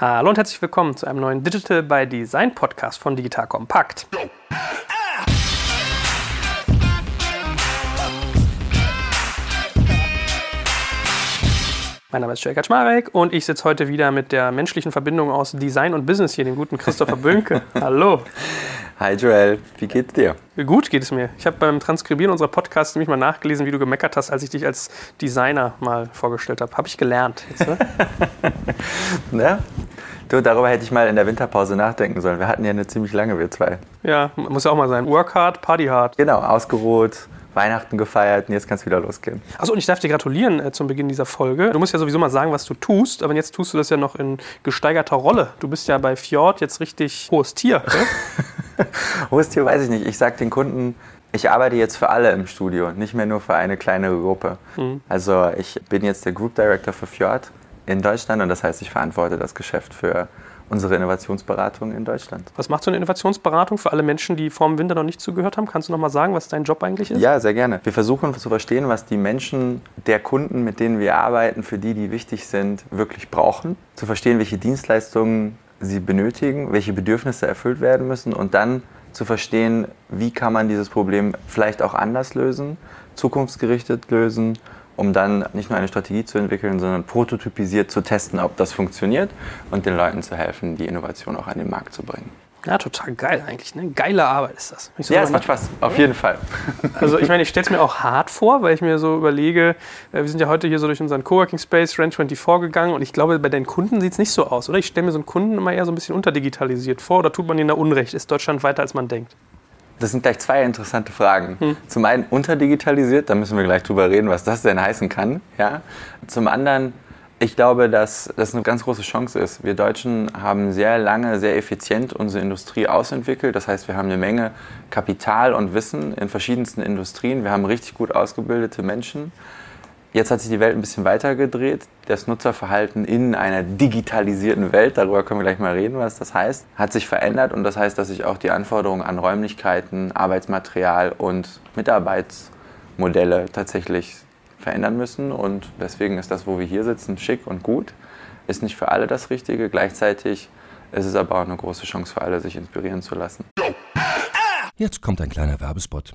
Hallo und herzlich willkommen zu einem neuen Digital by Design Podcast von Digital Kompakt. Mein Name ist Jörg Kaczmarek und ich sitze heute wieder mit der menschlichen Verbindung aus Design und Business hier, dem guten Christopher Bönke. Hallo. Hi Joel, wie geht's dir? Gut geht es mir. Ich habe beim Transkribieren unserer Podcasts nämlich mal nachgelesen, wie du gemeckert hast, als ich dich als Designer mal vorgestellt habe. Habe ich gelernt. Jetzt, ne? ja, du, darüber hätte ich mal in der Winterpause nachdenken sollen. Wir hatten ja eine ziemlich lange, wir zwei. Ja, muss ja auch mal sein. Work hard, party hard. Genau, ausgeruht, Weihnachten gefeiert und jetzt kann es wieder losgehen. Achso, und ich darf dir gratulieren äh, zum Beginn dieser Folge. Du musst ja sowieso mal sagen, was du tust, aber jetzt tust du das ja noch in gesteigerter Rolle. Du bist ja bei Fjord jetzt richtig hohes Tier. Ne? hohes Tier weiß ich nicht. Ich sage den Kunden, ich arbeite jetzt für alle im Studio, nicht mehr nur für eine kleinere Gruppe. Mhm. Also ich bin jetzt der Group Director für Fjord in Deutschland und das heißt, ich verantworte das Geschäft für unsere Innovationsberatung in Deutschland. Was macht so eine Innovationsberatung für alle Menschen, die vor dem Winter noch nicht zugehört haben? Kannst du noch mal sagen, was dein Job eigentlich ist? Ja, sehr gerne. Wir versuchen zu verstehen, was die Menschen der Kunden, mit denen wir arbeiten, für die, die wichtig sind, wirklich brauchen. Zu verstehen, welche Dienstleistungen sie benötigen, welche Bedürfnisse erfüllt werden müssen und dann zu verstehen, wie kann man dieses Problem vielleicht auch anders lösen, zukunftsgerichtet lösen um dann nicht nur eine Strategie zu entwickeln, sondern prototypisiert zu testen, ob das funktioniert und den Leuten zu helfen, die Innovation auch an den Markt zu bringen. Ja, total geil eigentlich. Ne? Geile Arbeit ist das. So ja, es macht Spaß, auf jeden Fall. Also ich meine, ich stelle es mir auch hart vor, weil ich mir so überlege, äh, wir sind ja heute hier so durch unseren Coworking Space Rent 24 gegangen und ich glaube, bei deinen Kunden sieht es nicht so aus, oder? Ich stelle mir so einen Kunden immer eher so ein bisschen unterdigitalisiert vor oder tut man ihnen da Unrecht? Ist Deutschland weiter, als man denkt? Das sind gleich zwei interessante Fragen. Hm. Zum einen unterdigitalisiert, da müssen wir gleich drüber reden, was das denn heißen kann. Ja? Zum anderen, ich glaube, dass das eine ganz große Chance ist. Wir Deutschen haben sehr lange, sehr effizient unsere Industrie ausentwickelt. Das heißt, wir haben eine Menge Kapital und Wissen in verschiedensten Industrien. Wir haben richtig gut ausgebildete Menschen. Jetzt hat sich die Welt ein bisschen weiter gedreht. Das Nutzerverhalten in einer digitalisierten Welt, darüber können wir gleich mal reden, was das heißt, hat sich verändert und das heißt, dass sich auch die Anforderungen an Räumlichkeiten, Arbeitsmaterial und Mitarbeitsmodelle tatsächlich verändern müssen und deswegen ist das, wo wir hier sitzen, schick und gut. Ist nicht für alle das Richtige. Gleichzeitig ist es aber auch eine große Chance für alle, sich inspirieren zu lassen. Jetzt kommt ein kleiner Werbespot.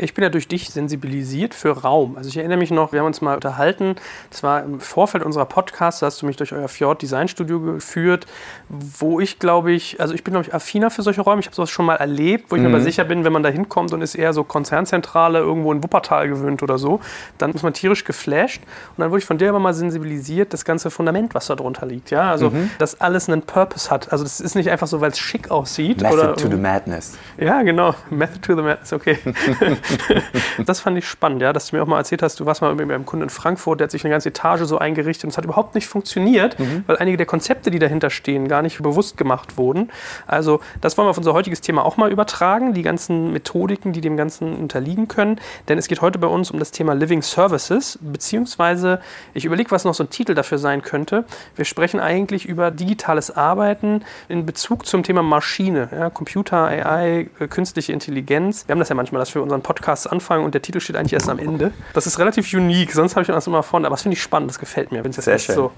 Ich bin ja durch dich sensibilisiert für Raum. Also ich erinnere mich noch, wir haben uns mal unterhalten, das war im Vorfeld unserer Podcasts, da hast du mich durch euer Fjord Design Studio geführt, wo ich glaube ich, also ich bin glaube ich affiner für solche Räume. Ich habe sowas schon mal erlebt, wo ich mhm. mir aber sicher bin, wenn man da hinkommt und ist eher so Konzernzentrale irgendwo in Wuppertal gewöhnt oder so, dann ist man tierisch geflasht. Und dann wurde ich von dir aber mal sensibilisiert, das ganze Fundament, was da drunter liegt. Ja, also mhm. dass alles einen Purpose hat. Also das ist nicht einfach so, weil es schick aussieht. Method oder, to the Madness. Ja, genau. Method to the Madness, okay. das fand ich spannend, ja, dass du mir auch mal erzählt hast, du warst mal mit einem Kunden in Frankfurt, der hat sich eine ganze Etage so eingerichtet und es hat überhaupt nicht funktioniert, mhm. weil einige der Konzepte, die dahinter stehen, gar nicht bewusst gemacht wurden. Also das wollen wir auf unser heutiges Thema auch mal übertragen, die ganzen Methodiken, die dem Ganzen unterliegen können. Denn es geht heute bei uns um das Thema Living Services, beziehungsweise ich überlege, was noch so ein Titel dafür sein könnte. Wir sprechen eigentlich über digitales Arbeiten in Bezug zum Thema Maschine, ja, Computer, AI, äh, künstliche Intelligenz. Wir haben das ja manchmal, dass wir unseren Podcast Podcasts anfangen und der Titel steht eigentlich erst am Ende. Das ist relativ unique, sonst habe ich das immer vorne, aber das finde ich spannend, das gefällt mir, wenn es jetzt schön. so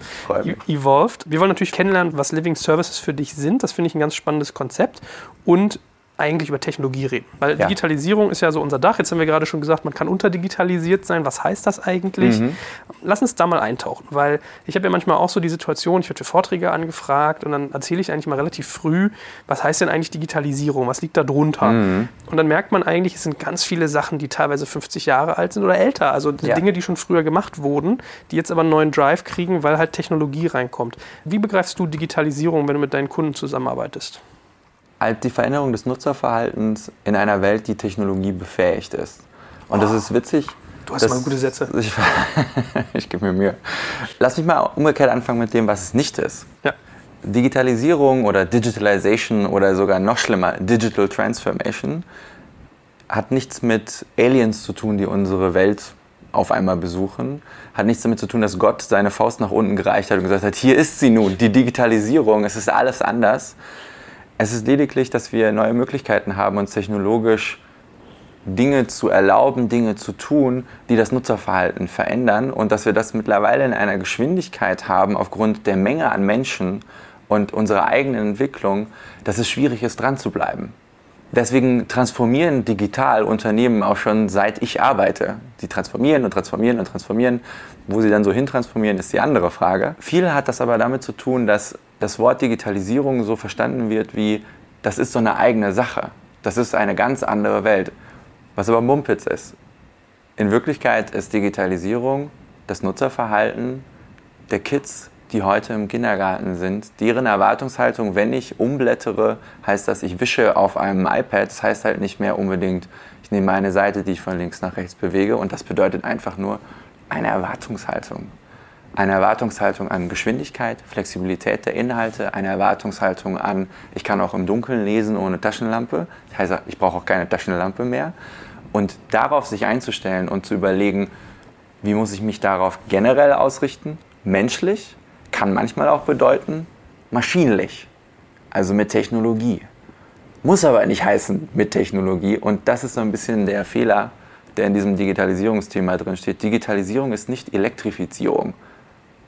e- evolved. Wir wollen natürlich kennenlernen, was Living Services für dich sind. Das finde ich ein ganz spannendes Konzept und eigentlich über Technologie reden. Weil Ja. Digitalisierung ist ja so unser Dach. Jetzt haben wir gerade schon gesagt, man kann unterdigitalisiert sein. Was heißt das eigentlich? Mhm. Lass uns da mal eintauchen, weil ich habe ja manchmal auch so die Situation, ich werde für Vorträge angefragt und dann erzähle ich eigentlich mal relativ früh, was heißt denn eigentlich Digitalisierung? Was liegt da drunter? Mhm. Und dann merkt man eigentlich, es sind ganz viele Sachen, die teilweise 50 Jahre alt sind oder älter. Also Ja. Dinge, die schon früher gemacht wurden, die jetzt aber einen neuen Drive kriegen, weil halt Technologie reinkommt. Wie begreifst du Digitalisierung, wenn du mit deinen Kunden zusammenarbeitest? Halt die Veränderung des Nutzerverhaltens in einer Welt, die Technologie befähigt ist. Und das ist witzig. Du hast dass- mal gute Sätze. Ich, ich gebe mir Mühe. Lass mich mal umgekehrt anfangen mit dem, was es nicht ist. Ja. Digitalisierung oder Digitalization oder sogar noch schlimmer, Digital Transformation, hat nichts mit Aliens zu tun, die unsere Welt auf einmal besuchen. Hat nichts damit zu tun, dass Gott seine Faust nach unten gereicht hat und gesagt hat, hier ist sie nun, die Digitalisierung, es ist alles anders. Es ist lediglich, dass wir neue Möglichkeiten haben, uns technologisch Dinge zu erlauben, Dinge zu tun, die das Nutzerverhalten verändern und dass wir das mittlerweile in einer Geschwindigkeit haben aufgrund der Menge an Menschen und unserer eigenen Entwicklung, dass es schwierig ist, dran zu bleiben. Deswegen transformieren digital Unternehmen auch schon seit ich arbeite. Die transformieren und transformieren und transformieren. Wo sie dann so hin transformieren, ist die andere Frage. Viel hat das aber damit zu tun, dass das Wort Digitalisierung so verstanden wird wie, das ist so eine eigene Sache. Das ist eine ganz andere Welt. Was aber Mumpitz ist. In Wirklichkeit ist Digitalisierung das Nutzerverhalten der Kids, die heute im Kindergarten sind. Deren Erwartungshaltung, wenn ich umblättere, heißt das, ich wische auf einem iPad. Das heißt halt nicht mehr unbedingt, ich nehme eine Seite, die ich von links nach rechts bewege. Und das bedeutet einfach nur eine Erwartungshaltung. Eine Erwartungshaltung an Geschwindigkeit, Flexibilität der Inhalte, eine Erwartungshaltung an, ich kann auch im Dunkeln lesen ohne Taschenlampe. Das heißt, ich brauche auch keine Taschenlampe mehr. Und darauf sich einzustellen und zu überlegen, wie muss ich mich darauf generell ausrichten? Menschlich kann manchmal auch bedeuten maschinlich, also mit Technologie. Muss aber nicht heißen mit Technologie. Und das ist so ein bisschen der Fehler, der in diesem Digitalisierungsthema drin steht. Digitalisierung ist nicht Elektrifizierung.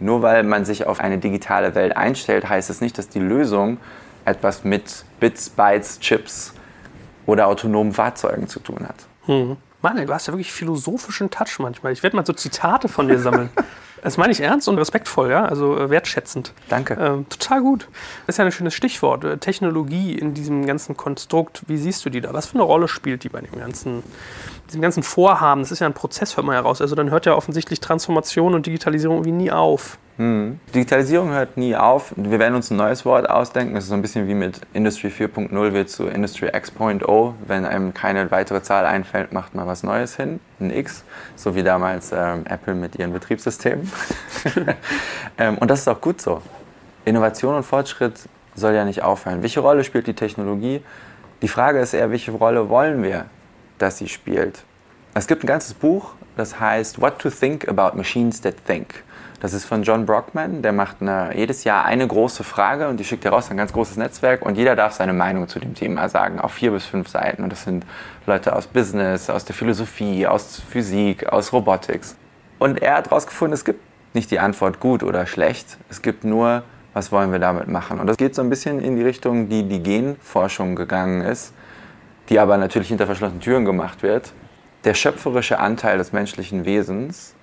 Nur weil man sich auf eine digitale Welt einstellt, heißt es nicht, dass die Lösung etwas mit Bits, Bytes, Chips oder autonomen Fahrzeugen zu tun hat. Hm. Mann, du hast ja wirklich philosophischen Touch manchmal. Ich werde mal so Zitate von dir sammeln. Das meine ich ernst und respektvoll, ja, also äh, wertschätzend. Danke. Ähm, total gut. Das ist ja ein schönes Stichwort. Äh, Technologie in diesem ganzen Konstrukt. Wie siehst du die da? Was für eine Rolle spielt die bei dem ganzen, diesem ganzen Vorhaben? Das ist ja ein Prozess, hört man ja raus. Also dann hört ja offensichtlich Transformation und Digitalisierung irgendwie nie auf. Mhm. Digitalisierung hört nie auf. Wir werden uns ein neues Wort ausdenken. Das ist so ein bisschen wie mit Industry 4.0 wird zu Industry X.0. Wenn einem keine weitere Zahl einfällt, macht man was Neues hin, ein X, so wie damals ähm, Apple mit ihren Betriebssystemen. ähm, und das ist auch gut so. Innovation und Fortschritt soll ja nicht aufhören. Welche Rolle spielt die Technologie? Die Frage ist eher, welche Rolle wollen wir, dass sie spielt? Es gibt ein ganzes Buch, das heißt What to Think About Machines That Think. Das ist von John Brockman, der macht eine, jedes Jahr eine große Frage und die schickt er raus, ein ganz großes Netzwerk und jeder darf seine Meinung zu dem Thema sagen, auf vier bis fünf Seiten. Und das sind Leute aus Business, aus der Philosophie, aus Physik, aus Robotics. Und er hat herausgefunden, es gibt nicht die Antwort gut oder schlecht, es gibt nur, was wollen wir damit machen. Und das geht so ein bisschen in die Richtung, die die Genforschung gegangen ist, die aber natürlich hinter verschlossenen Türen gemacht wird. Der schöpferische Anteil des menschlichen Wesens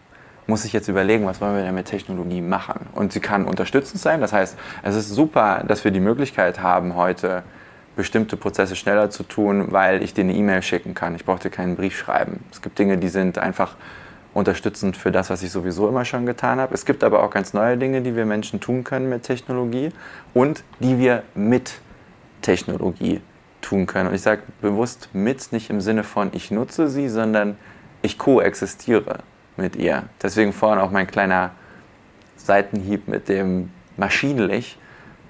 muss sich jetzt überlegen, was wollen wir denn mit Technologie machen. Und sie kann unterstützend sein. Das heißt, es ist super, dass wir die Möglichkeit haben, heute bestimmte Prozesse schneller zu tun, weil ich dir eine E-Mail schicken kann. Ich brauche dir keinen Brief schreiben. Es gibt Dinge, die sind einfach unterstützend für das, was ich sowieso immer schon getan habe. Es gibt aber auch ganz neue Dinge, die wir Menschen tun können mit Technologie und die wir mit Technologie tun können. Und ich sage bewusst mit, nicht im Sinne von ich nutze sie, sondern ich koexistiere mit ihr. Deswegen vorhin auch mein kleiner Seitenhieb mit dem Maschinenlich.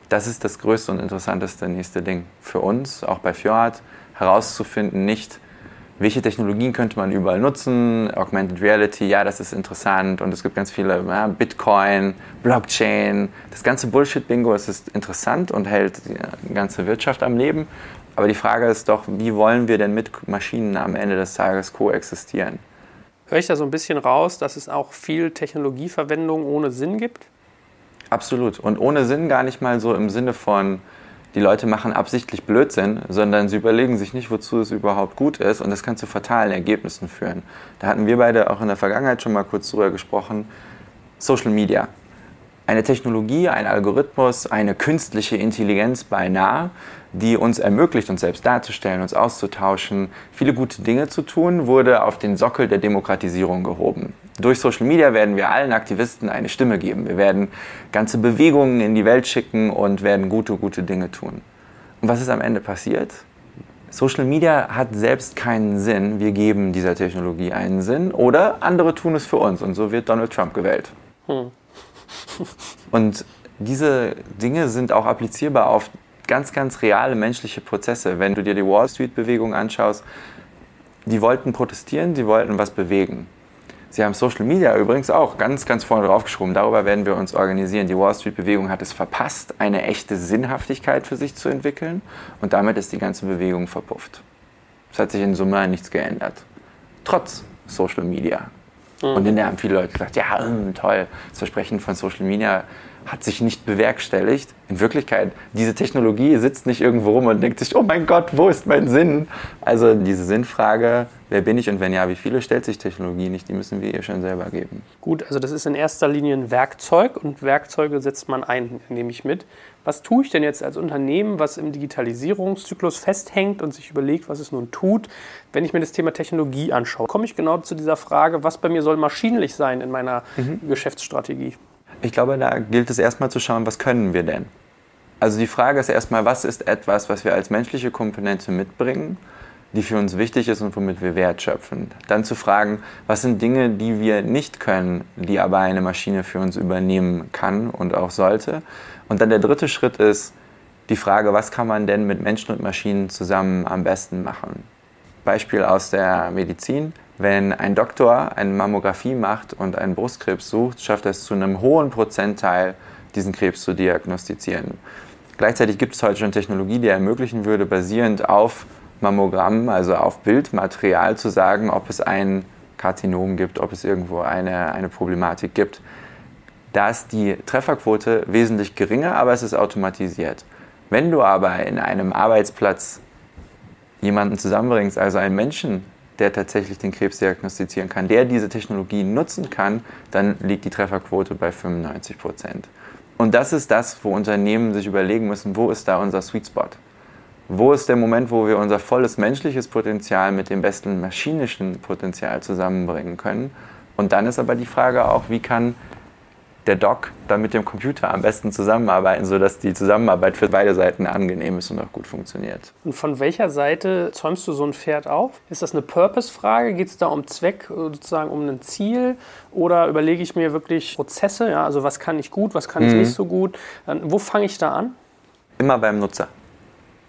Das ist das größte und interessanteste nächste Ding für uns, auch bei Fjord, herauszufinden, nicht, welche Technologien könnte man überall nutzen, Augmented Reality, ja, das ist interessant und es gibt ganz viele, ja, Bitcoin, Blockchain, das ganze Bullshit-Bingo, es ist interessant und hält die ganze Wirtschaft am Leben, Aber die Frage ist doch, wie wollen wir denn mit Maschinen am Ende des Tages koexistieren? Höre ich da so ein bisschen raus, dass es auch viel Technologieverwendung ohne Sinn gibt? Absolut. Und ohne Sinn gar nicht mal so im Sinne von, die Leute machen absichtlich Blödsinn, sondern sie überlegen sich nicht, wozu es überhaupt gut ist und das kann zu fatalen Ergebnissen führen. Da hatten wir beide auch in der Vergangenheit schon mal kurz drüber gesprochen. Social Media. Eine Technologie, ein Algorithmus, eine künstliche Intelligenz beinahe, die uns ermöglicht, uns selbst darzustellen, uns auszutauschen, viele gute Dinge zu tun, wurde auf den Sockel der Demokratisierung gehoben. Durch Social Media werden wir allen Aktivisten eine Stimme geben. Wir werden ganze Bewegungen in die Welt schicken und werden gute, gute Dinge tun. Und was ist am Ende passiert? Social Media hat selbst keinen Sinn. Wir geben dieser Technologie einen Sinn oder andere tun es für uns und so wird Donald Trump gewählt. Hm. und diese Dinge sind auch applizierbar auf ganz, ganz reale menschliche Prozesse. Wenn du dir die Wall Street-Bewegung anschaust, die wollten protestieren, die wollten was bewegen. Sie haben Social Media übrigens auch ganz, ganz vorne draufgeschoben. Darüber werden wir uns organisieren. Die Wall Street-Bewegung hat es verpasst, eine echte Sinnhaftigkeit für sich zu entwickeln. Und damit ist die ganze Bewegung verpufft. Es hat sich in Summe nichts geändert. Trotz Social Media. Mhm. Und in der haben viele Leute gesagt, ja, hm, toll, das Versprechen von Social Media hat sich nicht bewerkstelligt. In Wirklichkeit, diese Technologie sitzt nicht irgendwo rum und denkt sich, oh mein Gott, wo ist mein Sinn? Also diese Sinnfrage, wer bin ich und wenn ja, wie viele, stellt sich Technologie nicht. Die müssen wir ihr schon selber geben. Gut, also das ist in erster Linie ein Werkzeug und Werkzeuge setzt man ein, nehme ich mit. Was tue ich denn jetzt als Unternehmen, was im Digitalisierungszyklus festhängt und sich überlegt, was es nun tut, wenn ich mir das Thema Technologie anschaue? Komme ich genau zu dieser Frage, was bei mir soll maschinlich sein in meiner mhm. Geschäftsstrategie? Ich glaube, da gilt es erstmal zu schauen, was können wir denn? Also die Frage ist erstmal, was ist etwas, was wir als menschliche Komponente mitbringen, die für uns wichtig ist und womit wir Wert schöpfen. Dann zu fragen, was sind Dinge, die wir nicht können, die aber eine Maschine für uns übernehmen kann und auch sollte. Und dann der dritte Schritt ist die Frage, was kann man denn mit Menschen und Maschinen zusammen am besten machen? Beispiel aus der Medizin. Wenn ein Doktor eine Mammographie macht und einen Brustkrebs sucht, schafft er es zu einem hohen Prozentteil, diesen Krebs zu diagnostizieren. Gleichzeitig gibt es heute schon Technologie, die ermöglichen würde, basierend auf Mammogramm, also auf Bildmaterial, zu sagen, ob es ein Karzinom gibt, ob es irgendwo eine, eine Problematik gibt. Da ist die Trefferquote wesentlich geringer, aber es ist automatisiert. Wenn du aber in einem Arbeitsplatz jemanden zusammenbringst, also einen Menschen, der tatsächlich den Krebs diagnostizieren kann, der diese Technologie nutzen kann, dann liegt die Trefferquote bei 95 Prozent. Und das ist das, wo Unternehmen sich überlegen müssen, wo ist da unser Sweet Spot? Wo ist der Moment, wo wir unser volles menschliches Potenzial mit dem besten maschinischen Potenzial zusammenbringen können? Und dann ist aber die Frage auch, wie kann der Doc dann mit dem Computer am besten zusammenarbeiten, sodass die Zusammenarbeit für beide Seiten angenehm ist und auch gut funktioniert. Und von welcher Seite zäumst du so ein Pferd auf? Ist das eine Purpose-Frage? Geht es da um Zweck, sozusagen um ein Ziel? Oder überlege ich mir wirklich Prozesse? Ja, also was kann ich gut, was kann ich mhm. nicht so gut? Wo fange ich da an? Immer beim Nutzer.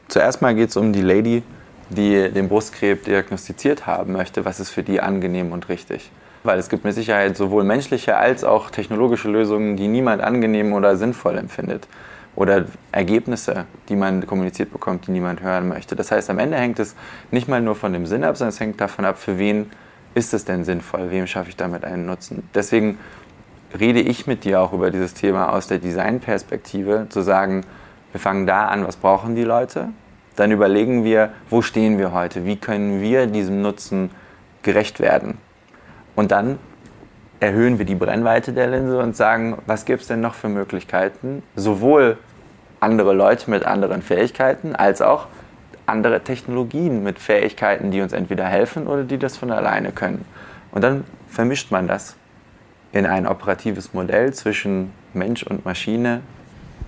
Zuerst mal geht es um die Lady, die den Brustkrebs diagnostiziert haben möchte. Was ist für die angenehm und richtig? Weil es gibt mit Sicherheit sowohl menschliche als auch technologische Lösungen, die niemand angenehm oder sinnvoll empfindet. Oder Ergebnisse, die man kommuniziert bekommt, die niemand hören möchte. Das heißt, am Ende hängt es nicht mal nur von dem Sinn ab, sondern es hängt davon ab, für wen ist es denn sinnvoll, wem schaffe ich damit einen Nutzen. Deswegen rede ich mit dir auch über dieses Thema aus der Designperspektive, zu sagen, wir fangen da an, was brauchen die Leute? Dann überlegen wir, wo stehen wir heute? Wie können wir diesem Nutzen gerecht werden? Und dann erhöhen wir die Brennweite der Linse und sagen, was gibt es denn noch für Möglichkeiten, sowohl andere Leute mit anderen Fähigkeiten als auch andere Technologien mit Fähigkeiten, die uns entweder helfen oder die das von alleine können. Und dann vermischt man das in ein operatives Modell zwischen Mensch und Maschine,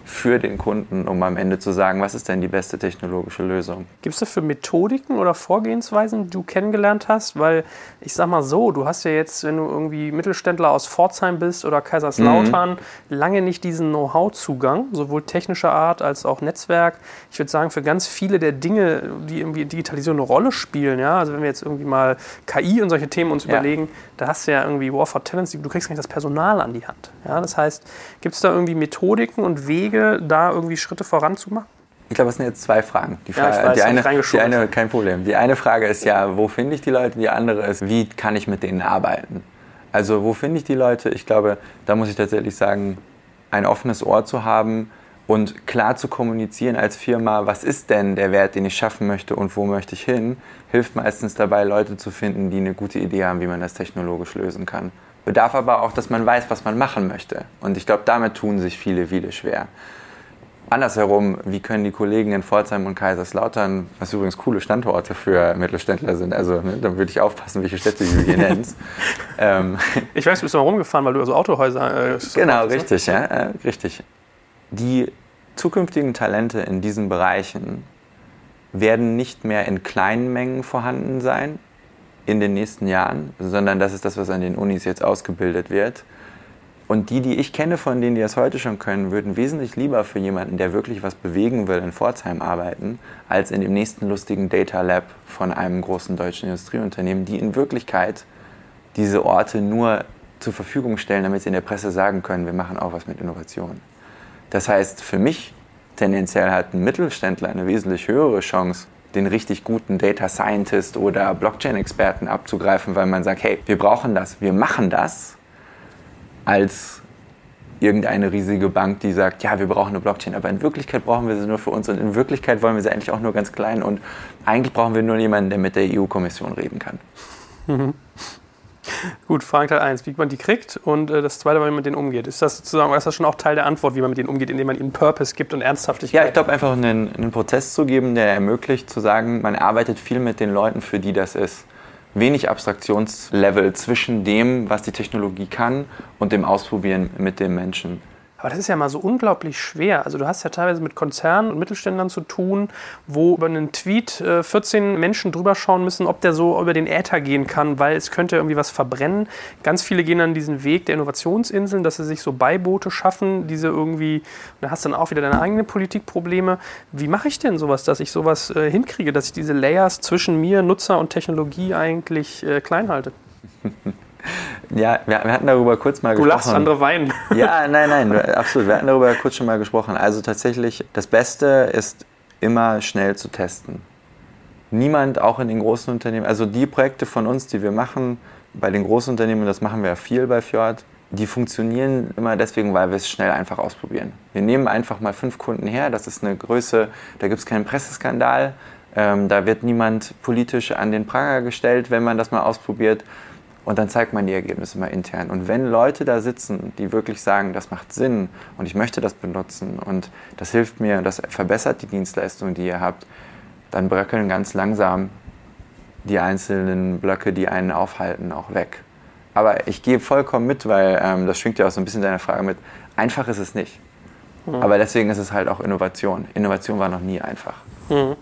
für den Kunden, um am Ende zu sagen, was ist denn die beste technologische Lösung. Gibt es dafür Methodiken oder Vorgehensweisen, die du kennengelernt hast? Weil ich sag mal so, du hast ja jetzt, wenn du irgendwie Mittelständler aus Pforzheim bist oder Kaiserslautern, mhm. lange nicht diesen Know-how-Zugang, sowohl technischer Art als auch Netzwerk. Ich würde sagen, für ganz viele der Dinge, die irgendwie Digitalisierung eine Rolle spielen, ja, also wenn wir jetzt irgendwie mal KI und solche Themen uns ja. überlegen, da hast du ja irgendwie War for Talents, du kriegst gar nicht das Personal an die Hand. Ja, das heißt, gibt es da irgendwie Methodiken und Wege, Wege, da irgendwie Schritte voranzumachen? Ich glaube, es sind jetzt zwei Fragen. Die, Ja, Frage, weiß, die, eine, die eine, kein Problem. Die eine Frage ist ja, wo finde ich die Leute? Die andere ist, wie kann ich mit denen arbeiten? Also, wo finde ich die Leute? Ich glaube, da muss ich tatsächlich sagen, ein offenes Ohr zu haben und klar zu kommunizieren als Firma, was ist denn der Wert, den ich schaffen möchte und wo möchte ich hin, hilft meistens dabei, Leute zu finden, die eine gute Idee haben, wie man das technologisch lösen kann. Bedarf aber auch, dass man weiß, was man machen möchte. Und ich glaube, damit tun sich viele, viele schwer. Andersherum, wie können die Kollegen in Pforzheim und Kaiserslautern, was übrigens coole Standorte für Mittelständler sind, also ne, da würde ich aufpassen, welche Städte du hier nennst. ähm, Ich weiß, du bist mal rumgefahren, weil du so Autohäuser. Äh, genau, richtig, ja, äh, richtig. Die zukünftigen Talente in diesen Bereichen werden nicht mehr in kleinen Mengen vorhanden sein in den nächsten Jahren, sondern das ist das, was an den Unis jetzt ausgebildet wird. Und die, die ich kenne von denen, die das heute schon können, würden wesentlich lieber für jemanden, der wirklich was bewegen will, in Pforzheim arbeiten, als in dem nächsten lustigen Data Lab von einem großen deutschen Industrieunternehmen, die in Wirklichkeit diese Orte nur zur Verfügung stellen, damit sie in der Presse sagen können, wir machen auch was mit Innovation. Das heißt, für mich tendenziell hat ein Mittelständler eine wesentlich höhere Chance, den richtig guten Data Scientist oder Blockchain-Experten abzugreifen, weil man sagt, hey, wir brauchen das, wir machen das, als irgendeine riesige Bank, die sagt, ja, wir brauchen eine Blockchain, aber in Wirklichkeit brauchen wir sie nur für uns und in Wirklichkeit wollen wir sie eigentlich auch nur ganz klein und eigentlich brauchen wir nur jemanden, der mit der EU-Kommission reden kann. Gut, Frage Teil 1, wie man die kriegt und äh, das zweite, wie man mit denen umgeht. Ist das sozusagen, ist das schon auch Teil der Antwort, wie man mit denen umgeht, indem man ihnen Purpose gibt und Ernsthaftigkeit? Ja, ich glaube einfach einen, einen Prozess zu geben, der ermöglicht zu sagen, man arbeitet viel mit den Leuten, für die das ist. Wenig Abstraktionslevel zwischen dem, was die Technologie kann und dem Ausprobieren mit dem Menschen. Aber das ist ja mal so unglaublich schwer. Also du hast ja teilweise mit Konzernen und Mittelständlern zu tun, wo über einen Tweet äh, 14 Menschen drüber schauen müssen, ob der so über den Äther gehen kann, weil es könnte irgendwie was verbrennen. Ganz viele gehen dann diesen Weg der Innovationsinseln, dass sie sich so Beiboote schaffen, diese irgendwie, da hast dann auch wieder deine eigenen Politikprobleme. Wie mache ich denn sowas, dass ich sowas äh, hinkriege, dass ich diese Layers zwischen mir, Nutzer und Technologie eigentlich äh, klein halte? Ja, wir, wir hatten darüber kurz mal Du gesprochen. lachst, andere weinen. Ja, nein, nein, absolut. Wir hatten darüber kurz schon mal gesprochen. Also tatsächlich, das Beste ist immer schnell zu testen. Niemand, auch in den großen Unternehmen, also die Projekte von uns, die wir machen, bei den großen Unternehmen, und das machen wir ja viel bei Fjord, die funktionieren immer deswegen, weil wir es schnell einfach ausprobieren. Wir nehmen einfach mal fünf Kunden her, das ist eine Größe, da gibt es keinen Presseskandal, ähm, da wird niemand politisch an den Pranger gestellt, wenn man das mal ausprobiert. Und dann zeigt man die Ergebnisse mal intern. Und wenn Leute da sitzen, die wirklich sagen, das macht Sinn und ich möchte das benutzen und das hilft mir, das verbessert die Dienstleistung, die ihr habt, dann bröckeln ganz langsam die einzelnen Blöcke, die einen aufhalten, auch weg. Aber ich gehe vollkommen mit, weil ähm, das schwingt ja auch so ein bisschen deine Frage mit. Einfach ist es nicht. Aber deswegen ist es halt auch Innovation. Innovation war noch nie einfach. Mhm.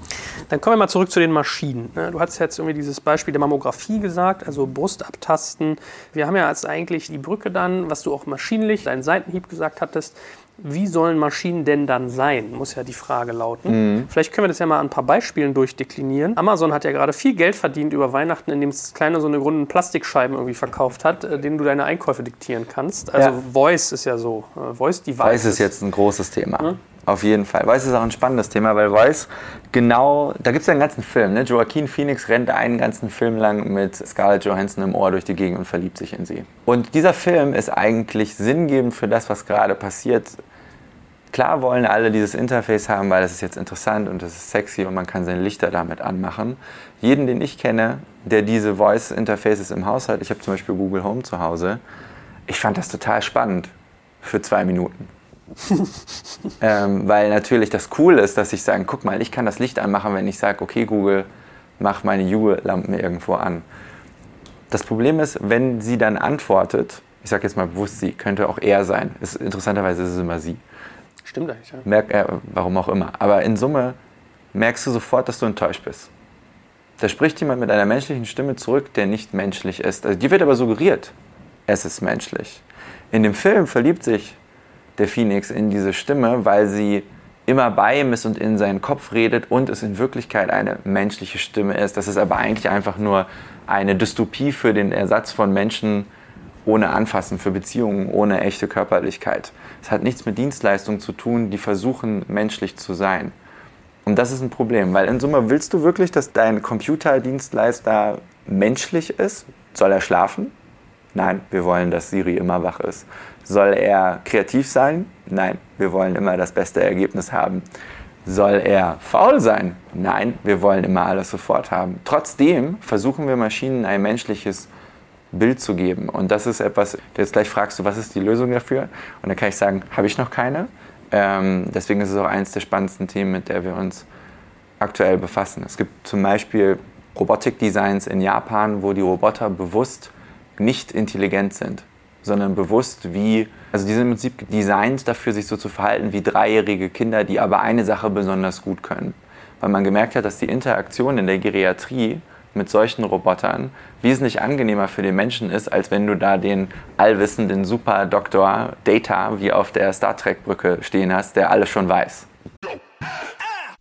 Dann kommen wir mal zurück zu den Maschinen. ne? Du hast jetzt irgendwie dieses Beispiel der Mammographie gesagt, also Brust abtasten. Wir haben ja als eigentlich die Brücke dann, was du auch maschinlich, deinen Seitenhieb gesagt hattest. Wie sollen Maschinen denn dann sein? Muss ja die Frage lauten. Vielleicht können wir das ja mal an ein paar Beispielen durchdeklinieren. Amazon hat ja gerade viel Geld verdient über Weihnachten, indem es kleine so eine runden Plastikscheiben irgendwie verkauft hat, äh, denen du deine Einkäufe diktieren kannst. Also Ja. Voice ist ja so. äh, Voice Devices. Voice ist jetzt ein großes Thema. Auf jeden Fall. Voice ist auch ein spannendes Thema, weil Voice genau, da gibt es ja einen ganzen Film. Ne? Joaquin Phoenix rennt einen ganzen Film lang mit Scarlett Johansson im Ohr durch die Gegend und verliebt sich in sie. Und dieser Film ist eigentlich sinngebend für das, was gerade passiert. Klar wollen alle dieses Interface haben, weil das ist jetzt interessant und das ist sexy und man kann seine Lichter damit anmachen. Jeden, den ich kenne, der diese Voice-Interfaces im Haus hat, ich habe zum Beispiel Google Home zu Hause, ich fand das total spannend für zwei Minuten. ähm, weil natürlich das cool ist, dass ich sage, guck mal, ich kann das Licht anmachen, wenn ich sage, okay Google, mach meine Jugendlampen irgendwo an. Das Problem ist, wenn sie dann antwortet, ich sage jetzt mal bewusst sie, könnte auch er sein. Ist, interessanterweise ist es immer sie. Stimmt eigentlich, ja. Merk, äh, warum auch immer. Aber in Summe merkst du sofort, dass du enttäuscht bist. Da spricht jemand mit einer menschlichen Stimme zurück, der nicht menschlich ist. Also, die wird aber suggeriert, es ist menschlich. In dem Film verliebt sich der Phoenix in diese Stimme, weil sie immer bei ihm ist und in seinen Kopf redet und es in Wirklichkeit eine menschliche Stimme ist. Das ist aber eigentlich einfach nur eine Dystopie für den Ersatz von Menschen ohne Anfassen, für Beziehungen ohne echte Körperlichkeit. Es hat nichts mit Dienstleistungen zu tun, die versuchen, menschlich zu sein. Und das ist ein Problem, weil in Summe willst du wirklich, dass dein Computerdienstleister menschlich ist? Soll er schlafen? Nein, wir wollen, dass Siri immer wach ist. Soll er kreativ sein? Nein, wir wollen immer das beste Ergebnis haben. Soll er faul sein? Nein, wir wollen immer alles sofort haben. Trotzdem versuchen wir Maschinen ein menschliches Bild zu geben. Und das ist etwas, jetzt gleich fragst du, was ist die Lösung dafür? Und dann kann ich sagen, habe ich noch keine. Ähm, deswegen ist es auch eines der spannendsten Themen, mit der wir uns aktuell befassen. Es gibt zum Beispiel Robotikdesigns in Japan, wo die Roboter bewusst nicht intelligent sind, sondern bewusst wie, also die sind im Prinzip designt dafür, sich so zu verhalten wie dreijährige Kinder, die aber eine Sache besonders gut können. Weil man gemerkt hat, dass die Interaktion in der Geriatrie mit solchen Robotern wesentlich angenehmer für den Menschen ist, als wenn du da den allwissenden Super-Doktor Data wie auf der Star Trek-Brücke stehen hast, der alles schon weiß.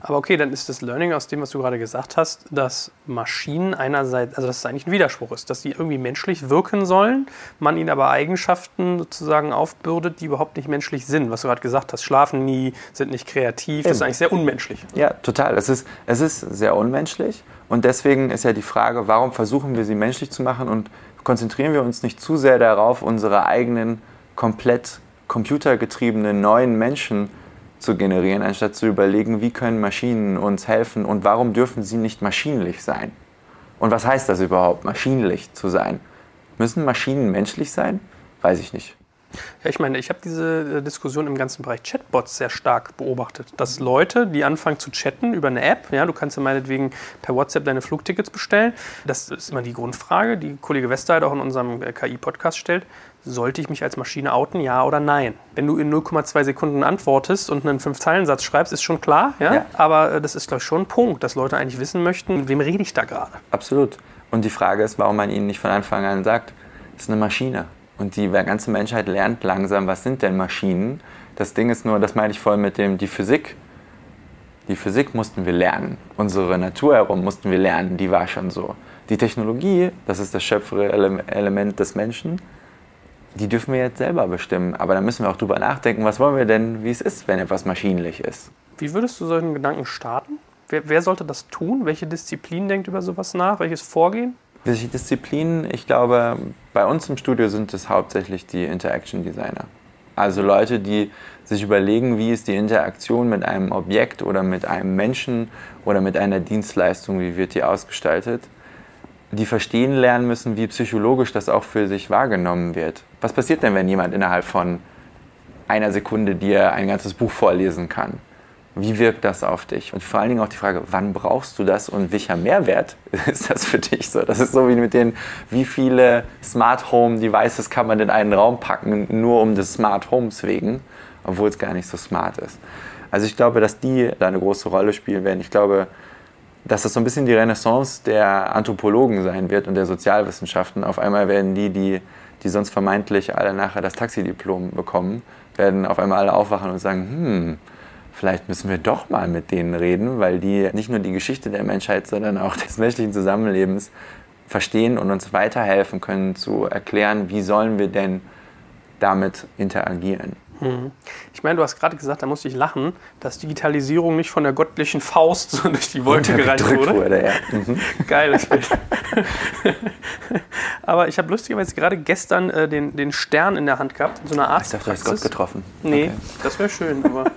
Aber okay, dann ist das Learning aus dem, was du gerade gesagt hast, dass Maschinen einerseits, also dass es eigentlich ein Widerspruch ist, dass die irgendwie menschlich wirken sollen, man ihnen aber Eigenschaften sozusagen aufbürdet, die überhaupt nicht menschlich sind. Was du gerade gesagt hast, schlafen nie, sind nicht kreativ, das ist eigentlich sehr unmenschlich. Ja, total. Es ist, es ist sehr unmenschlich und deswegen ist ja die Frage, warum versuchen wir sie menschlich zu machen und konzentrieren wir uns nicht zu sehr darauf, unsere eigenen komplett computergetriebenen neuen Menschen zu generieren, anstatt zu überlegen, wie können Maschinen uns helfen und warum dürfen sie nicht maschinlich sein? Und was heißt das überhaupt, maschinlich zu sein? Müssen Maschinen menschlich sein? Weiß ich nicht. Ja, ich meine, ich habe diese äh, Diskussion im ganzen Bereich Chatbots sehr stark beobachtet. Dass Leute, die anfangen zu chatten über eine App, ja, du kannst ja meinetwegen per WhatsApp deine Flugtickets bestellen. Das ist immer die Grundfrage, die Kollege Westerheit auch in unserem äh, KI-Podcast stellt sollte ich mich als Maschine outen, ja oder nein? Wenn du in 0,2 Sekunden antwortest und einen Fünf-Zeilen-Satz schreibst, ist schon klar, ja? ja. Aber äh, das ist, glaube ich, schon ein Punkt, dass Leute eigentlich wissen möchten, mit wem rede ich da gerade? Absolut. Und die Frage ist, warum man ihnen nicht von Anfang an sagt, es ist eine Maschine. Und die ganze Menschheit lernt langsam, was sind denn Maschinen? Das Ding ist nur, das meine ich voll mit dem, die Physik. Die Physik mussten wir lernen. Unsere Natur herum mussten wir lernen, die war schon so. Die Technologie, das ist das schöpfere Element des Menschen, die dürfen wir jetzt selber bestimmen. Aber da müssen wir auch drüber nachdenken, was wollen wir denn, wie es ist, wenn etwas maschinlich ist. Wie würdest du solchen Gedanken starten? Wer, wer sollte das tun? Welche Disziplin denkt über sowas nach? Welches Vorgehen? Welche Disziplinen? Ich glaube, bei uns im Studio sind es hauptsächlich die Interaction Designer. Also Leute, die sich überlegen, wie ist die Interaktion mit einem Objekt oder mit einem Menschen oder mit einer Dienstleistung, wie wird die ausgestaltet die verstehen lernen müssen, wie psychologisch das auch für sich wahrgenommen wird. Was passiert denn, wenn jemand innerhalb von einer Sekunde dir ein ganzes Buch vorlesen kann? Wie wirkt das auf dich? Und vor allen Dingen auch die Frage, wann brauchst du das und welcher Mehrwert ist das für dich? So, das ist so wie mit den, wie viele Smart Home Devices kann man in einen Raum packen, nur um des Smart Homes wegen, obwohl es gar nicht so smart ist. Also ich glaube, dass die da eine große Rolle spielen werden. Ich glaube, dass das so ein bisschen die Renaissance der Anthropologen sein wird und der Sozialwissenschaften. Auf einmal werden die, die, die sonst vermeintlich alle nachher das Taxidiplom bekommen, werden auf einmal alle aufwachen und sagen, hm, vielleicht müssen wir doch mal mit denen reden, weil die nicht nur die Geschichte der Menschheit, sondern auch des menschlichen Zusammenlebens verstehen und uns weiterhelfen können zu erklären, wie sollen wir denn damit interagieren. Ich meine, du hast gerade gesagt, da musste ich lachen, dass Digitalisierung nicht von der göttlichen Faust so durch die Wolke gereicht wurde. wurde ja. Mhm. Geiles Bild. Aber ich habe lustigerweise gerade gestern äh, den, den Stern in der Hand gehabt, in so einer Ich dachte, du hast Gott Arztpraxis. getroffen. Nee, Okay. das wäre schön, aber.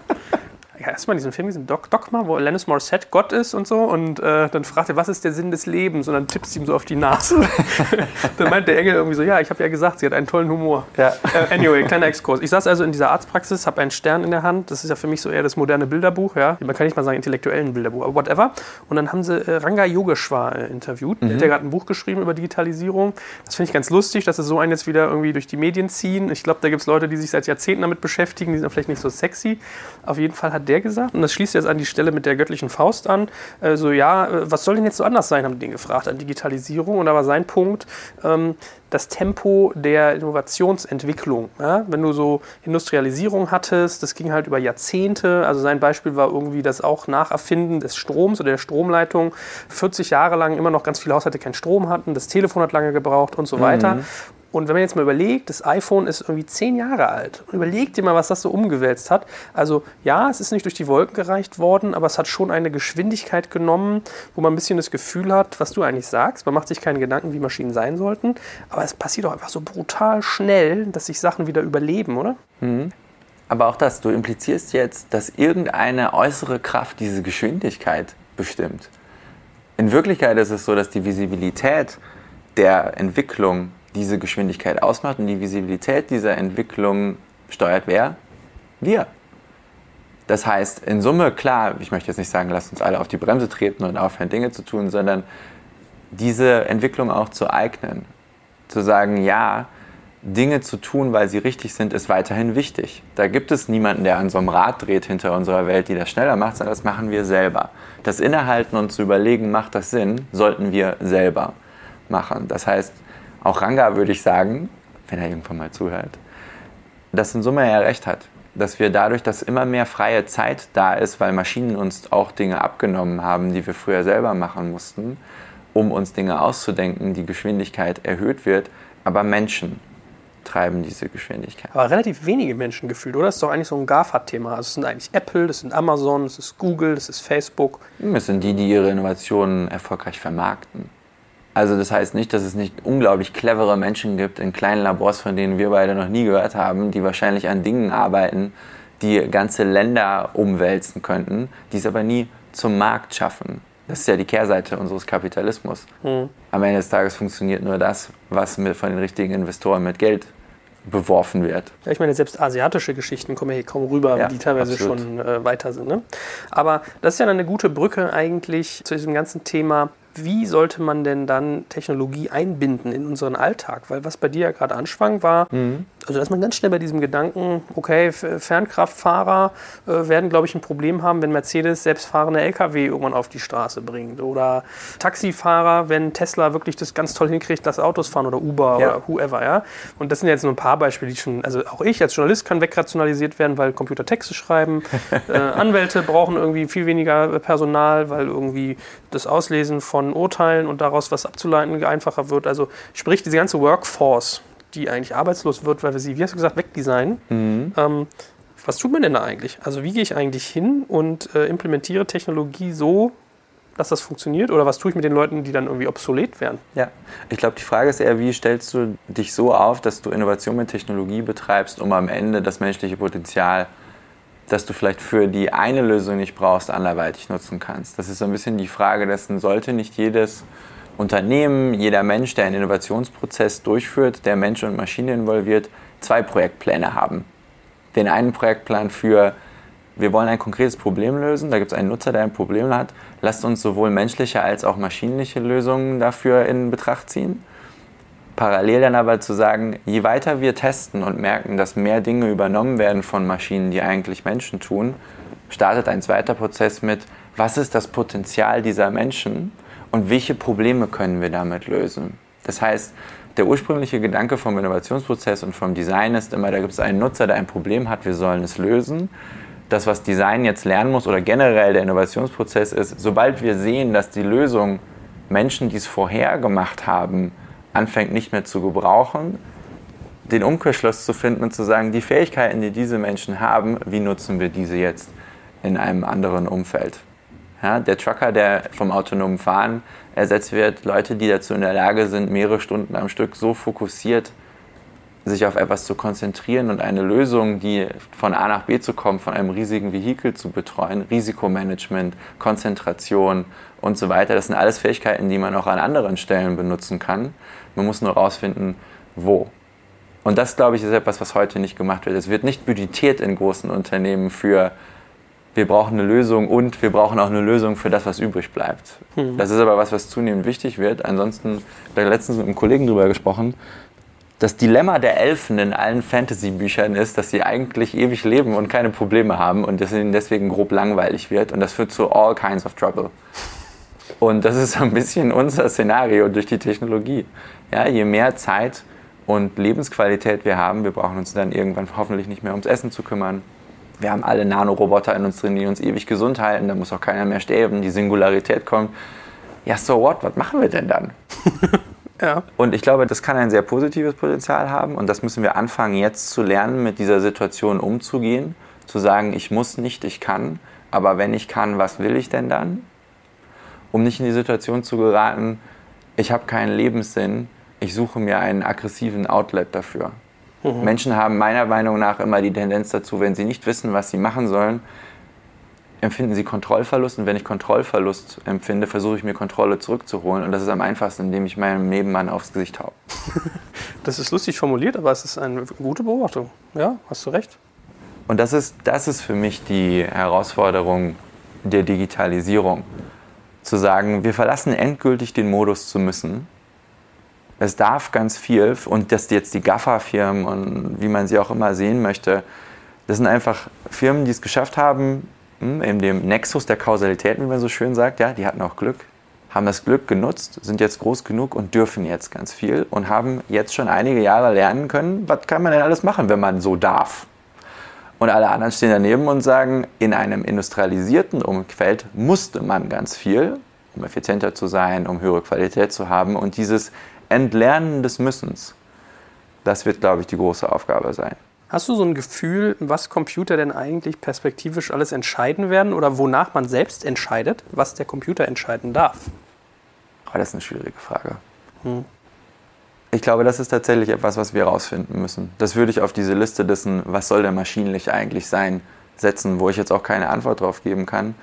Ja, erstmal diesen Film, diesen Doc Dogma, wo Alanis Morissette Gott ist und so. Und äh, dann fragt er, was ist der Sinn des Lebens? Und dann tippst du ihm so auf die Nase. dann meint der Engel irgendwie so, ja, ich habe ja gesagt, sie hat einen tollen Humor. Ja. Äh, anyway, kleiner Exkurs. Ich saß also in dieser Arztpraxis, habe einen Stern in der Hand. Das ist ja für mich so eher das moderne Bilderbuch, ja. Man kann nicht mal sagen intellektuellen Bilderbuch, aber whatever. Und dann haben sie äh, Ranga Yogeshwar interviewt. Der hat ja gerade ein Buch geschrieben über Digitalisierung. Das finde ich ganz lustig, dass sie so einen jetzt wieder irgendwie durch die Medien ziehen. Ich glaube, da gibt es Leute, die sich seit Jahrzehnten damit beschäftigen, die sind vielleicht nicht so sexy. Auf jeden Fall hat der gesagt, und das schließt jetzt an die Stelle mit der göttlichen Faust an, äh, so ja, was soll denn jetzt so anders sein, haben die den gefragt an Digitalisierung. Und da war sein Punkt, ähm, das Tempo der Innovationsentwicklung. Ja? Wenn du so Industrialisierung hattest, das ging halt über Jahrzehnte. Also sein Beispiel war irgendwie das auch Nacherfinden des Stroms oder der Stromleitung. 40 Jahre lang immer noch ganz viele Haushalte keinen Strom hatten, das Telefon hat lange gebraucht und so weiter. Und wenn man jetzt mal überlegt, das iPhone ist irgendwie zehn Jahre alt. Überleg dir mal, was das so umgewälzt hat. Also ja, es ist nicht durch die Wolken gereicht worden, aber es hat schon eine Geschwindigkeit genommen, wo man ein bisschen das Gefühl hat, was du eigentlich sagst. Man macht sich keine Gedanken, wie Maschinen sein sollten. Aber es passiert auch einfach so brutal schnell, dass sich Sachen wieder überleben, oder? Aber auch das, du implizierst jetzt, dass irgendeine äußere Kraft diese Geschwindigkeit bestimmt. In Wirklichkeit ist es so, dass die Visibilität der Entwicklung diese Geschwindigkeit ausmacht und die Visibilität dieser Entwicklung steuert wer? Wir. Das heißt, in Summe, klar, ich möchte jetzt nicht sagen, lasst uns alle auf die Bremse treten und aufhören, Dinge zu tun, sondern diese Entwicklung auch zu eignen. Zu sagen, ja, Dinge zu tun, weil sie richtig sind, ist weiterhin wichtig. Da gibt es niemanden, der an so einem Rad dreht hinter unserer Welt, die das schneller macht, sondern das machen wir selber. Das Innehalten und zu überlegen, macht das Sinn, sollten wir selber machen. Das heißt, auch Ranga würde ich sagen, wenn er irgendwann mal zuhört, dass in Summe er recht hat. Dass wir dadurch, dass immer mehr freie Zeit da ist, weil Maschinen uns auch Dinge abgenommen haben, die wir früher selber machen mussten, um uns Dinge auszudenken, die Geschwindigkeit erhöht wird, aber Menschen treiben diese Geschwindigkeit. Aber relativ wenige Menschen gefühlt, oder? Das ist doch eigentlich so ein GAFA-Thema. Also es sind eigentlich Apple, das sind Amazon, das ist Google, das ist Facebook. Es sind die, die ihre Innovationen erfolgreich vermarkten. Also das heißt nicht, dass es nicht unglaublich clevere Menschen gibt in kleinen Labors, von denen wir beide noch nie gehört haben, die wahrscheinlich an Dingen arbeiten, die ganze Länder umwälzen könnten, die es aber nie zum Markt schaffen. Das ist ja die Kehrseite unseres Kapitalismus. Am Ende des Tages funktioniert nur das, was mit, von den richtigen Investoren mit Geld beworfen wird. Ja, ich meine, selbst asiatische Geschichten kommen ja hier kaum rüber, Ja, die teilweise absolut. schon äh, weiter sind. Ne? Aber das ist ja eine gute Brücke eigentlich zu diesem ganzen Thema. Wie sollte man denn dann Technologie einbinden in unseren Alltag? Weil was bei dir ja gerade anschwang war, Mhm. Also dass man ganz schnell bei diesem Gedanken, okay, Fernkraftfahrer äh, werden, glaube ich, ein Problem haben, wenn Mercedes selbstfahrende Lkw irgendwann auf die Straße bringt. Oder Taxifahrer, wenn Tesla wirklich das ganz toll hinkriegt, dass Autos fahren oder Uber Ja. oder whoever, ja. Und das sind jetzt nur ein paar Beispiele, die schon, also auch ich als Journalist kann wegrationalisiert werden, weil Computer Texte schreiben. äh, Anwälte brauchen irgendwie viel weniger Personal, weil irgendwie das Auslesen von Urteilen und daraus was abzuleiten einfacher wird. Also sprich, diese ganze Workforce, die eigentlich arbeitslos wird, weil wir sie, wie hast du gesagt, wegdesignen. Ähm, was tut man denn da eigentlich? Also wie gehe ich eigentlich hin und äh, implementiere Technologie so, dass das funktioniert? Oder was tue ich mit den Leuten, die dann irgendwie obsolet werden? Ja, ich glaube, die Frage ist eher, wie stellst du dich so auf, dass du Innovation mit Technologie betreibst, um am Ende das menschliche Potenzial, das du vielleicht für die eine Lösung nicht brauchst, anderweitig nutzen kannst. Das ist so ein bisschen die Frage dessen, sollte nicht jedes Unternehmen, jeder Mensch, der einen Innovationsprozess durchführt, der Mensch und Maschine involviert, zwei Projektpläne haben. Den einen Projektplan für wir wollen ein konkretes Problem lösen, da gibt es einen Nutzer, der ein Problem hat. Lasst uns sowohl menschliche als auch maschinliche Lösungen dafür in Betracht ziehen. Parallel dann aber zu sagen, je weiter wir testen und merken, dass mehr Dinge übernommen werden von Maschinen, die eigentlich Menschen tun, startet ein zweiter Prozess mit, was ist das Potenzial dieser Menschen und welche Probleme können wir damit lösen. Das heißt, der ursprüngliche Gedanke vom Innovationsprozess und vom Design ist immer, da gibt es einen Nutzer, der ein Problem hat, wir sollen es lösen. Das, was Design jetzt lernen muss oder generell der Innovationsprozess ist, sobald wir sehen, dass die Lösung Menschen, die es vorher gemacht haben, anfängt nicht mehr zu gebrauchen, den Umkehrschluss zu finden und zu sagen, die Fähigkeiten, die diese Menschen haben, wie nutzen wir diese jetzt in einem anderen Umfeld? Ja, der Trucker, der vom autonomen Fahren ersetzt wird, Leute, die dazu in der Lage sind, mehrere Stunden am Stück so fokussiert sich auf etwas zu konzentrieren und eine Lösung, die von A nach B zu kommen, von einem riesigen Vehikel zu betreuen, Risikomanagement, Konzentration und so weiter, das sind alles Fähigkeiten, die man auch an anderen Stellen benutzen kann. Man muss nur herausfinden, wo. Und das, glaube ich, ist etwas, was heute nicht gemacht wird. Es wird nicht budgetiert in großen Unternehmen für, wir brauchen eine Lösung und wir brauchen auch eine Lösung für das, was übrig bleibt. Mhm. Das ist aber was, was zunehmend wichtig wird. Ansonsten, da letztens mit einem Kollegen drüber gesprochen, das Dilemma der Elfen in allen Fantasy-Büchern ist, dass sie eigentlich ewig leben und keine Probleme haben und dass ihnen deswegen grob langweilig wird. Und das führt zu all kinds of trouble. Und das ist ein bisschen unser Szenario durch die Technologie. Ja, je mehr Zeit und Lebensqualität wir haben, wir brauchen uns dann irgendwann hoffentlich nicht mehr ums Essen zu kümmern. Wir haben alle Nanoroboter in uns drin, die uns ewig gesund halten. Da muss auch keiner mehr sterben. Die Singularität kommt. Ja, so what? Was machen wir denn dann? Ja. Und ich glaube, das kann ein sehr positives Potenzial haben und das müssen wir anfangen jetzt zu lernen, mit dieser Situation umzugehen, zu sagen, ich muss nicht, ich kann, aber wenn ich kann, was will ich denn dann? Um nicht in die Situation zu geraten, ich habe keinen Lebenssinn, ich suche mir einen aggressiven Outlet dafür. Mhm. Menschen haben meiner Meinung nach immer die Tendenz dazu, wenn sie nicht wissen, was sie machen sollen, empfinden sie Kontrollverlust und wenn ich Kontrollverlust empfinde, versuche ich mir Kontrolle zurückzuholen und das ist am einfachsten, indem ich meinem Nebenmann aufs Gesicht haue. das ist lustig formuliert, aber es ist eine gute Beobachtung. Ja, hast du recht. Und das ist, das ist für mich die Herausforderung der Digitalisierung. Zu sagen, wir verlassen endgültig den Modus zu müssen. Es darf ganz viel und dass jetzt die GAFA-Firmen und wie man sie auch immer sehen möchte, das sind einfach Firmen, die es geschafft haben, in dem Nexus der Kausalität, wie man so schön sagt, ja, die hatten auch Glück, haben das Glück genutzt, sind jetzt groß genug und dürfen jetzt ganz viel und haben jetzt schon einige Jahre lernen können, was kann man denn alles machen, wenn man so darf. Und alle anderen stehen daneben und sagen, in einem industrialisierten Umfeld musste man ganz viel, um effizienter zu sein, um höhere Qualität zu haben. Und dieses Entlernen des Müssens, das wird, glaube ich, die große Aufgabe sein. Hast du so ein Gefühl, was Computer denn eigentlich perspektivisch alles entscheiden werden oder wonach man selbst entscheidet, was der Computer entscheiden darf? Oh, das ist eine schwierige Frage. Hm. Ich glaube, das ist tatsächlich etwas, was wir herausfinden müssen. Das würde ich auf diese Liste dessen, was soll der maschinlich eigentlich sein, setzen, wo ich jetzt auch keine Antwort drauf geben kann.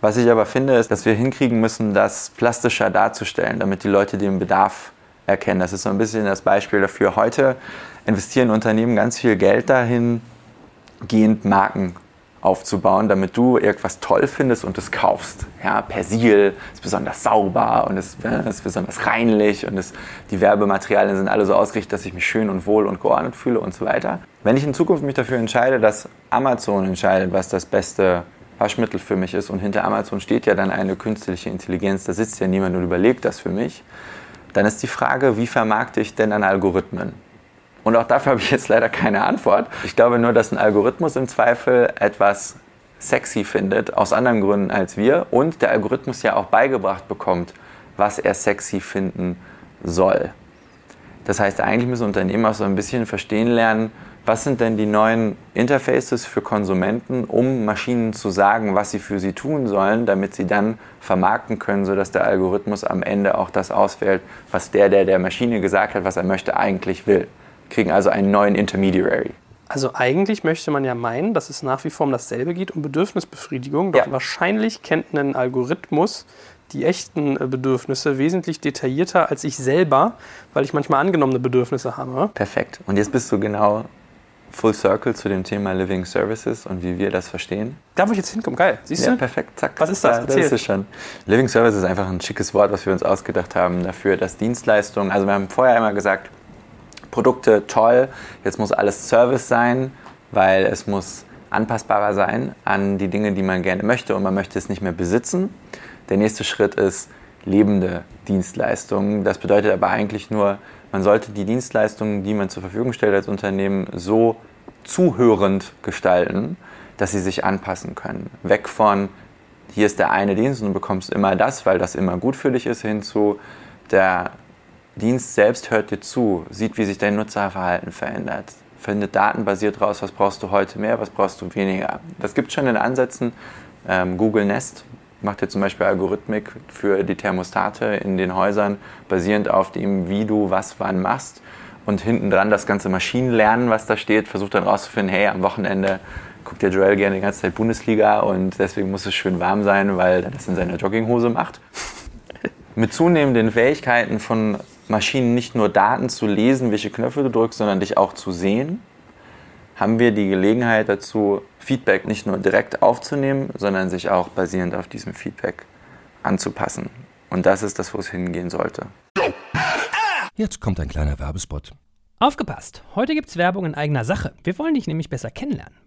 Was ich aber finde, ist, dass wir hinkriegen müssen, das plastischer darzustellen, damit die Leute den Bedarf erkennen. Das ist so ein bisschen das Beispiel dafür. Heute investieren Unternehmen ganz viel Geld dahin, gehend Marken aufzubauen, damit du irgendwas toll findest und es kaufst. Ja, Persil ist besonders sauber und ist, ja, ist besonders reinlich und ist, die Werbematerialien sind alle so ausgerichtet, dass ich mich schön und wohl und geordnet fühle und so weiter. Wenn ich in Zukunft mich dafür entscheide, dass Amazon entscheidet, was das beste Waschmittel für mich ist und hinter Amazon steht ja dann eine künstliche Intelligenz, da sitzt ja niemand und überlegt das für mich, dann ist die Frage, wie vermarkte ich denn an Algorithmen? Und auch dafür habe ich jetzt leider keine Antwort. Ich glaube nur, dass ein Algorithmus im Zweifel etwas sexy findet, aus anderen Gründen als wir. Und der Algorithmus ja auch beigebracht bekommt, was er sexy finden soll. Das heißt, eigentlich müssen Unternehmen auch so ein bisschen verstehen lernen, was sind denn die neuen Interfaces für Konsumenten, um Maschinen zu sagen, was sie für sie tun sollen, damit sie dann vermarkten können, sodass der Algorithmus am Ende auch das auswählt, was der, der der Maschine gesagt hat, was er möchte, eigentlich will kriegen also einen neuen Intermediary. Also eigentlich möchte man ja meinen, dass es nach wie vor um dasselbe geht, um Bedürfnisbefriedigung. Doch ja. wahrscheinlich kennt ein Algorithmus die echten äh, Bedürfnisse wesentlich detaillierter als ich selber, weil ich manchmal angenommene Bedürfnisse habe. Perfekt. Und jetzt bist du genau Full Circle zu dem Thema Living Services und wie wir das verstehen. Da, wo ich jetzt hinkomme, geil. Siehst ja, du? perfekt, zack. Was ist das? Ja, das ist es schon. Living Services ist einfach ein schickes Wort, was wir uns ausgedacht haben dafür, dass Dienstleistungen, also wir haben vorher immer gesagt, Produkte toll, jetzt muss alles Service sein, weil es muss anpassbarer sein an die Dinge, die man gerne möchte und man möchte es nicht mehr besitzen. Der nächste Schritt ist lebende Dienstleistungen. Das bedeutet aber eigentlich nur, man sollte die Dienstleistungen, die man zur Verfügung stellt als Unternehmen, so zuhörend gestalten, dass sie sich anpassen können. Weg von, hier ist der eine Dienst und du bekommst immer das, weil das immer gut für dich ist, hin zu, der Dienst selbst hört dir zu, sieht, wie sich dein Nutzerverhalten verändert, findet datenbasiert raus, was brauchst du heute mehr, was brauchst du weniger. Das gibt schon in Ansätzen. Ähm, Google Nest macht ja zum Beispiel Algorithmik für die Thermostate in den Häusern, basierend auf dem, wie du was wann machst. Und hinten dran das ganze Maschinenlernen, was da steht, versucht dann rauszufinden, hey, am Wochenende guckt der Joel gerne die ganze Zeit Bundesliga und deswegen muss es schön warm sein, weil er das in seiner Jogginghose macht. Mit zunehmenden Fähigkeiten von Maschinen nicht nur Daten zu lesen, welche Knöpfe du drückst, sondern dich auch zu sehen, haben wir die Gelegenheit dazu, Feedback nicht nur direkt aufzunehmen, sondern sich auch basierend auf diesem Feedback anzupassen. Und das ist das, wo es hingehen sollte. Jetzt kommt ein kleiner Werbespot. Aufgepasst! Heute gibt's Werbung in eigener Sache. Wir wollen dich nämlich besser kennenlernen,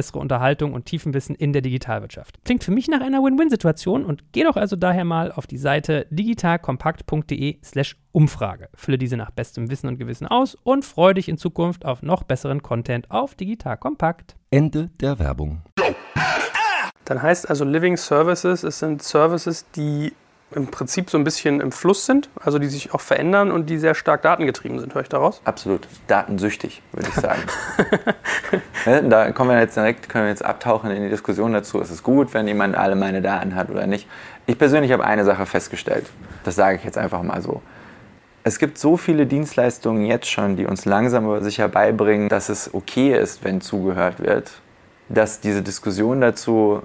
bessere Unterhaltung und Tiefenwissen in der Digitalwirtschaft. Klingt für mich nach einer Win-Win-Situation und geh doch also daher mal auf die Seite digitalkompakt.de/slash Umfrage. Fülle diese nach bestem Wissen und Gewissen aus und freue dich in Zukunft auf noch besseren Content auf Digital Kompakt. Ende der Werbung. Dann heißt also Living Services, es sind Services, die im Prinzip so ein bisschen im Fluss sind, also die sich auch verändern und die sehr stark datengetrieben sind, höre ich daraus? Absolut. Datensüchtig, würde ich sagen. Ja, da kommen wir jetzt direkt, können wir jetzt abtauchen in die Diskussion dazu. Ist es gut, wenn jemand alle meine Daten hat oder nicht? Ich persönlich habe eine Sache festgestellt. Das sage ich jetzt einfach mal so. Es gibt so viele Dienstleistungen jetzt schon, die uns langsam aber sicher beibringen, dass es okay ist, wenn zugehört wird, dass diese Diskussion dazu,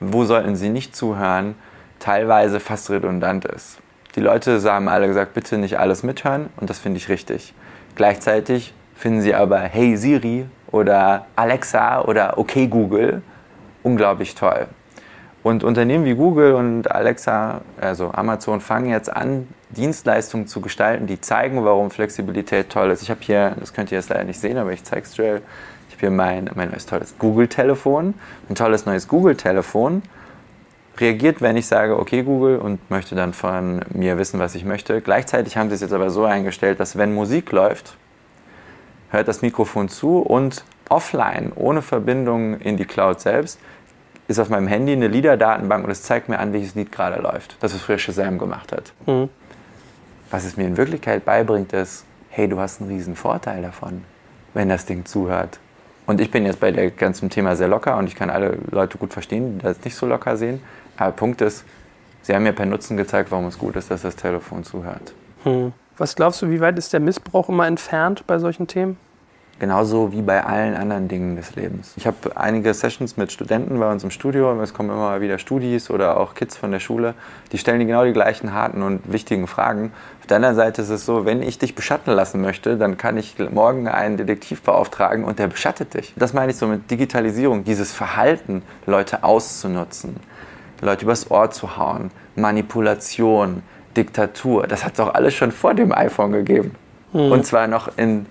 wo sollten sie nicht zuhören, teilweise fast redundant ist. Die Leute haben alle gesagt, bitte nicht alles mithören und das finde ich richtig. Gleichzeitig finden sie aber Hey Siri oder Alexa oder Okay Google unglaublich toll. Und Unternehmen wie Google und Alexa, also Amazon, fangen jetzt an, Dienstleistungen zu gestalten, die zeigen, warum Flexibilität toll ist. Ich habe hier, das könnt ihr jetzt leider nicht sehen, aber ich zeige es Joel. Ich habe hier mein, mein neues tolles Google-Telefon. Ein tolles neues Google-Telefon reagiert, wenn ich sage, okay Google und möchte dann von mir wissen, was ich möchte. Gleichzeitig haben sie es jetzt aber so eingestellt, dass wenn Musik läuft, hört das Mikrofon zu und offline, ohne Verbindung in die Cloud selbst, ist auf meinem Handy eine Liederdatenbank und es zeigt mir an, welches Lied gerade läuft. Das ist früher Shazam gemacht hat. Mhm. Was es mir in Wirklichkeit beibringt, ist, hey, du hast einen riesen Vorteil davon, wenn das Ding zuhört. Und ich bin jetzt bei dem ganzen Thema sehr locker und ich kann alle Leute gut verstehen, die das nicht so locker sehen. Aber Punkt ist, sie haben mir per Nutzen gezeigt, warum es gut ist, dass das Telefon zuhört. Hm. Was glaubst du, wie weit ist der Missbrauch immer entfernt bei solchen Themen? Genauso wie bei allen anderen Dingen des Lebens. Ich habe einige Sessions mit Studenten bei uns im Studio. Es kommen immer wieder Studis oder auch Kids von der Schule. Die stellen die genau die gleichen harten und wichtigen Fragen. Auf der anderen Seite ist es so, wenn ich dich beschatten lassen möchte, dann kann ich morgen einen Detektiv beauftragen und der beschattet dich. Das meine ich so mit Digitalisierung, dieses Verhalten, Leute auszunutzen, Leute übers Ohr zu hauen, Manipulation, Diktatur. Das hat es auch alles schon vor dem iPhone gegeben. Hm. Und zwar noch in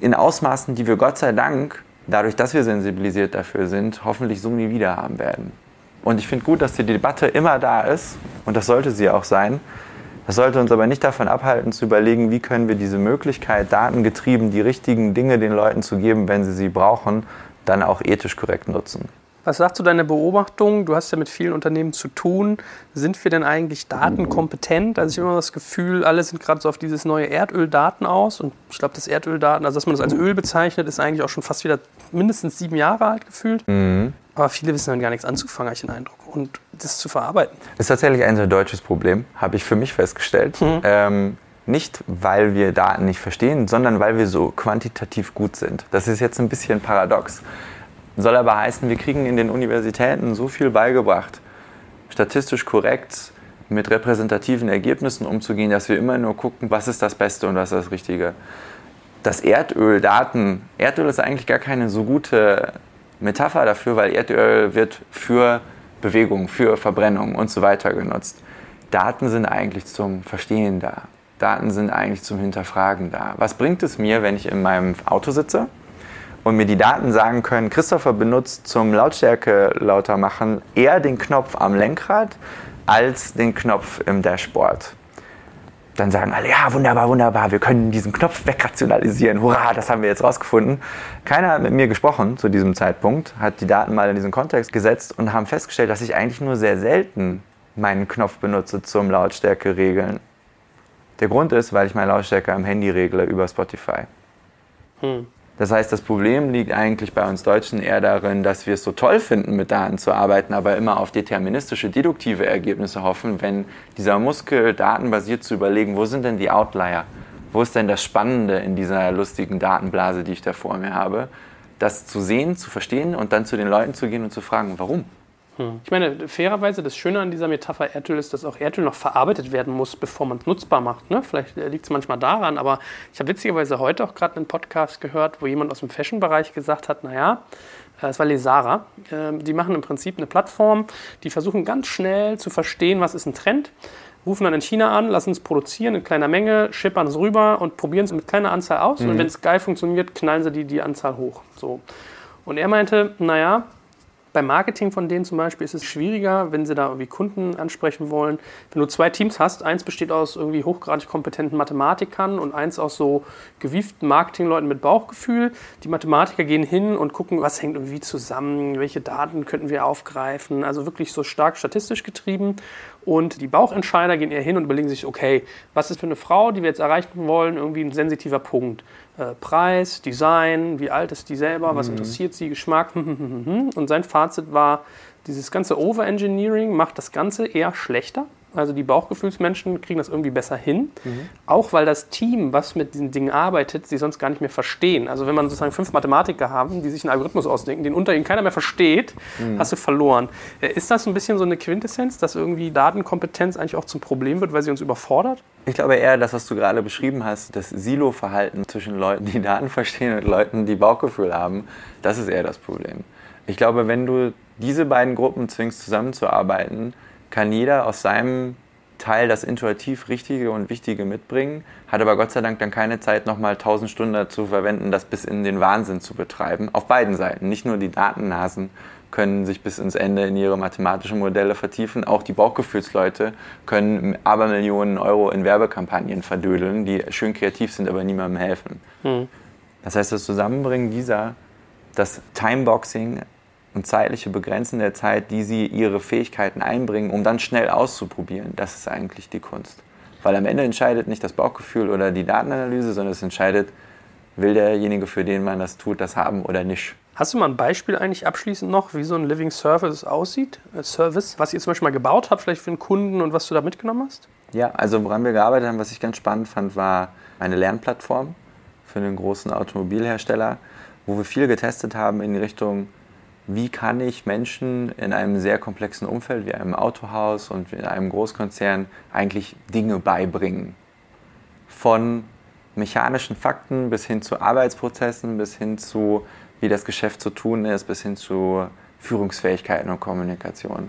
in Ausmaßen, die wir Gott sei Dank, dadurch, dass wir sensibilisiert dafür sind, hoffentlich so nie wieder haben werden. Und ich finde gut, dass die Debatte immer da ist und das sollte sie auch sein. Das sollte uns aber nicht davon abhalten, zu überlegen, wie können wir diese Möglichkeit, datengetrieben die richtigen Dinge den Leuten zu geben, wenn sie sie brauchen, dann auch ethisch korrekt nutzen. Was sagst du deine Beobachtung? Du hast ja mit vielen Unternehmen zu tun. Sind wir denn eigentlich datenkompetent? Also ich habe immer das Gefühl, alle sind gerade so auf dieses neue Erdöldaten aus. Und ich glaube, das Erdöldaten, also dass man das als Öl bezeichnet, ist eigentlich auch schon fast wieder mindestens sieben Jahre alt gefühlt. Mhm. Aber viele wissen dann gar nichts anzufangen, habe ich den Eindruck. Und das zu verarbeiten. Ist tatsächlich ein sehr deutsches Problem, habe ich für mich festgestellt. Mhm. Ähm, nicht, weil wir Daten nicht verstehen, sondern weil wir so quantitativ gut sind. Das ist jetzt ein bisschen paradox. Soll aber heißen, wir kriegen in den Universitäten so viel beigebracht, statistisch korrekt mit repräsentativen Ergebnissen umzugehen, dass wir immer nur gucken, was ist das Beste und was ist das Richtige. Das Erdöl, Daten, Erdöl ist eigentlich gar keine so gute Metapher dafür, weil Erdöl wird für Bewegung, für Verbrennung und so weiter genutzt. Daten sind eigentlich zum Verstehen da. Daten sind eigentlich zum Hinterfragen da. Was bringt es mir, wenn ich in meinem Auto sitze und mir die Daten sagen können, Christopher benutzt zum Lautstärke lauter machen eher den Knopf am Lenkrad als den Knopf im Dashboard. Dann sagen alle, ja, wunderbar, wunderbar, wir können diesen Knopf wegrationalisieren. Hurra, das haben wir jetzt rausgefunden. Keiner hat mit mir gesprochen zu diesem Zeitpunkt, hat die Daten mal in diesen Kontext gesetzt und haben festgestellt, dass ich eigentlich nur sehr selten meinen Knopf benutze zum Lautstärke regeln. Der Grund ist, weil ich meine Lautstärke am Handy regle über Spotify. Hm. Das heißt, das Problem liegt eigentlich bei uns Deutschen eher darin, dass wir es so toll finden, mit Daten zu arbeiten, aber immer auf deterministische, deduktive Ergebnisse hoffen, wenn dieser Muskel datenbasiert zu überlegen, wo sind denn die Outlier? Wo ist denn das Spannende in dieser lustigen Datenblase, die ich da vor mir habe? Das zu sehen, zu verstehen und dann zu den Leuten zu gehen und zu fragen, warum? Hm. Ich meine, fairerweise, das Schöne an dieser Metapher Erdöl ist, dass auch Erdöl noch verarbeitet werden muss, bevor man es nutzbar macht. Ne? Vielleicht äh, liegt es manchmal daran, aber ich habe witzigerweise heute auch gerade einen Podcast gehört, wo jemand aus dem Fashion-Bereich gesagt hat, naja, äh, es war Lesara, ähm, die machen im Prinzip eine Plattform, die versuchen ganz schnell zu verstehen, was ist ein Trend, rufen dann in China an, lassen es produzieren in kleiner Menge, schippern es rüber und probieren es mit kleiner Anzahl aus. Mhm. Und wenn es geil funktioniert, knallen sie die, die Anzahl hoch. So. Und er meinte, naja, beim Marketing von denen zum Beispiel ist es schwieriger, wenn sie da irgendwie Kunden ansprechen wollen. Wenn du zwei Teams hast, eins besteht aus irgendwie hochgradig kompetenten Mathematikern und eins aus so gewieften Marketingleuten mit Bauchgefühl. Die Mathematiker gehen hin und gucken, was hängt irgendwie zusammen, welche Daten könnten wir aufgreifen. Also wirklich so stark statistisch getrieben. Und die Bauchentscheider gehen eher hin und überlegen sich, okay, was ist für eine Frau, die wir jetzt erreichen wollen, irgendwie ein sensitiver Punkt. Äh, Preis, Design, wie alt ist die selber, was mhm. interessiert sie, Geschmack. Und sein Fazit war, dieses ganze Overengineering macht das Ganze eher schlechter also die Bauchgefühlsmenschen kriegen das irgendwie besser hin. Mhm. Auch weil das Team, was mit diesen Dingen arbeitet, sie sonst gar nicht mehr verstehen. Also wenn man sozusagen fünf Mathematiker haben, die sich einen Algorithmus ausdenken, den unter ihnen keiner mehr versteht, mhm. hast du verloren. Äh, ist das ein bisschen so eine Quintessenz, dass irgendwie Datenkompetenz eigentlich auch zum Problem wird, weil sie uns überfordert? Ich glaube eher, das, was du gerade beschrieben hast, das Silo-Verhalten zwischen Leuten, die Daten verstehen und Leuten, die Bauchgefühl haben, das ist eher das Problem. Ich glaube, wenn du diese beiden Gruppen zwingst, zusammenzuarbeiten, kann jeder aus seinem Teil das intuitiv Richtige und Wichtige mitbringen, hat aber Gott sei Dank dann keine Zeit, nochmal 1000 Stunden dazu verwenden, das bis in den Wahnsinn zu betreiben. Auf beiden Seiten. Nicht nur die Datennasen können sich bis ins Ende in ihre mathematischen Modelle vertiefen, auch die Bauchgefühlsleute können Abermillionen Euro in Werbekampagnen verdödeln, die schön kreativ sind, aber niemandem helfen. Hm. Das heißt, das Zusammenbringen dieser, das Timeboxing und zeitliche Begrenzen der Zeit, die sie ihre Fähigkeiten einbringen, um dann schnell auszuprobieren. Das ist eigentlich die Kunst. Weil am Ende entscheidet nicht das Bauchgefühl oder die Datenanalyse, sondern es entscheidet, will derjenige, für den man das tut, das haben oder nicht. Hast du mal ein Beispiel eigentlich abschließend noch, wie so ein Living Service aussieht? Äh, Service, was ihr zum Beispiel mal gebaut habt, vielleicht für einen Kunden und was du da mitgenommen hast? Ja, also woran wir gearbeitet haben, was ich ganz spannend fand, war eine Lernplattform für einen großen Automobilhersteller, wo wir viel getestet haben in Richtung, wie kann ich Menschen in einem sehr komplexen Umfeld wie einem Autohaus und in einem Großkonzern eigentlich Dinge beibringen. Von mechanischen Fakten bis hin zu Arbeitsprozessen, bis hin zu, wie das Geschäft zu tun ist, bis hin zu Führungsfähigkeiten und Kommunikation.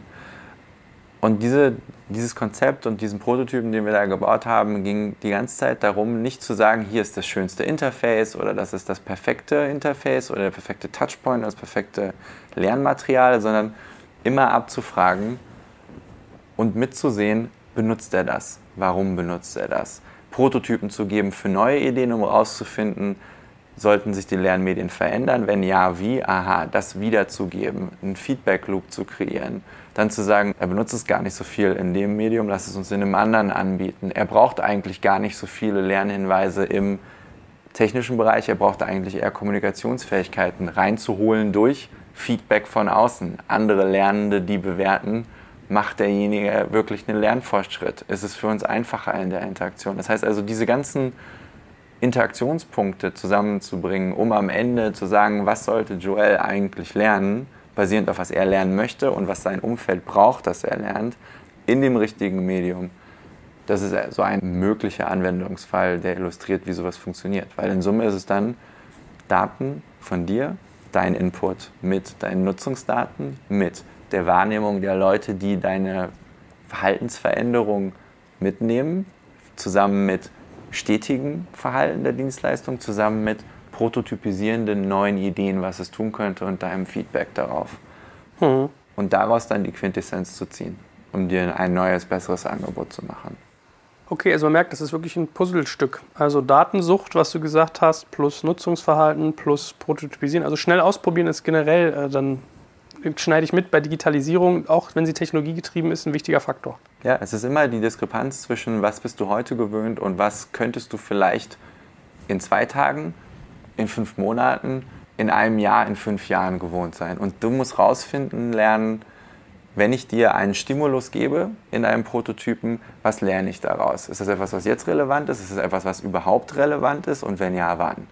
Und diese, dieses Konzept und diesen Prototypen, den wir da gebaut haben, ging die ganze Zeit darum, nicht zu sagen, hier ist das schönste Interface oder das ist das perfekte Interface oder der perfekte Touchpoint oder das perfekte Lernmaterial, sondern immer abzufragen und mitzusehen, benutzt er das? Warum benutzt er das? Prototypen zu geben für neue Ideen, um herauszufinden, sollten sich die Lernmedien verändern? Wenn ja, wie? Aha, das wiederzugeben, einen Feedback-Loop zu kreieren. Dann zu sagen, er benutzt es gar nicht so viel in dem Medium, lass es uns in einem anderen anbieten. Er braucht eigentlich gar nicht so viele Lernhinweise im technischen Bereich, er braucht eigentlich eher Kommunikationsfähigkeiten reinzuholen durch Feedback von außen. Andere Lernende, die bewerten, macht derjenige wirklich einen Lernfortschritt? Ist es für uns einfacher in der Interaktion? Das heißt also, diese ganzen Interaktionspunkte zusammenzubringen, um am Ende zu sagen, was sollte Joel eigentlich lernen, basierend auf was er lernen möchte und was sein Umfeld braucht, dass er lernt, in dem richtigen Medium. Das ist so ein möglicher Anwendungsfall, der illustriert, wie sowas funktioniert. Weil in Summe ist es dann Daten von dir, dein Input mit deinen Nutzungsdaten, mit der Wahrnehmung der Leute, die deine Verhaltensveränderung mitnehmen, zusammen mit stetigen Verhalten der Dienstleistung zusammen mit prototypisierenden neuen Ideen, was es tun könnte und deinem Feedback darauf. Mhm. Und daraus dann die Quintessenz zu ziehen, um dir ein neues, besseres Angebot zu machen. Okay, also man merkt, das ist wirklich ein Puzzlestück. Also Datensucht, was du gesagt hast, plus Nutzungsverhalten, plus Prototypisieren. Also schnell ausprobieren ist generell äh, dann schneide ich mit bei Digitalisierung, auch wenn sie technologiegetrieben ist, ein wichtiger Faktor. Ja, es ist immer die Diskrepanz zwischen, was bist du heute gewöhnt und was könntest du vielleicht in zwei Tagen, in fünf Monaten, in einem Jahr, in fünf Jahren gewohnt sein. Und du musst rausfinden, lernen, wenn ich dir einen Stimulus gebe in einem Prototypen, was lerne ich daraus? Ist das etwas, was jetzt relevant ist? Ist es etwas, was überhaupt relevant ist? Und wenn ja, wann?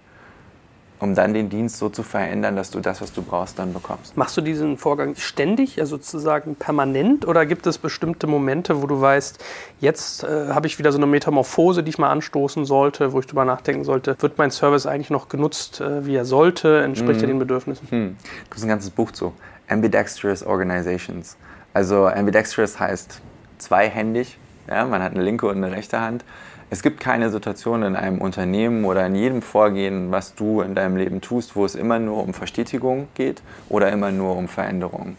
Um dann den Dienst so zu verändern, dass du das, was du brauchst, dann bekommst. Machst du diesen Vorgang ständig, also sozusagen permanent, oder gibt es bestimmte Momente, wo du weißt, jetzt äh, habe ich wieder so eine Metamorphose, die ich mal anstoßen sollte, wo ich drüber nachdenken sollte, wird mein Service eigentlich noch genutzt, äh, wie er sollte, entspricht er mhm. den Bedürfnissen? Mhm. Da gibt ein ganzes Buch zu. Ambidextrous Organizations. Also ambidextrous heißt zweihändig, ja, man hat eine linke und eine rechte Hand. Es gibt keine Situation in einem Unternehmen oder in jedem Vorgehen, was du in deinem Leben tust, wo es immer nur um Verstetigung geht oder immer nur um Veränderung.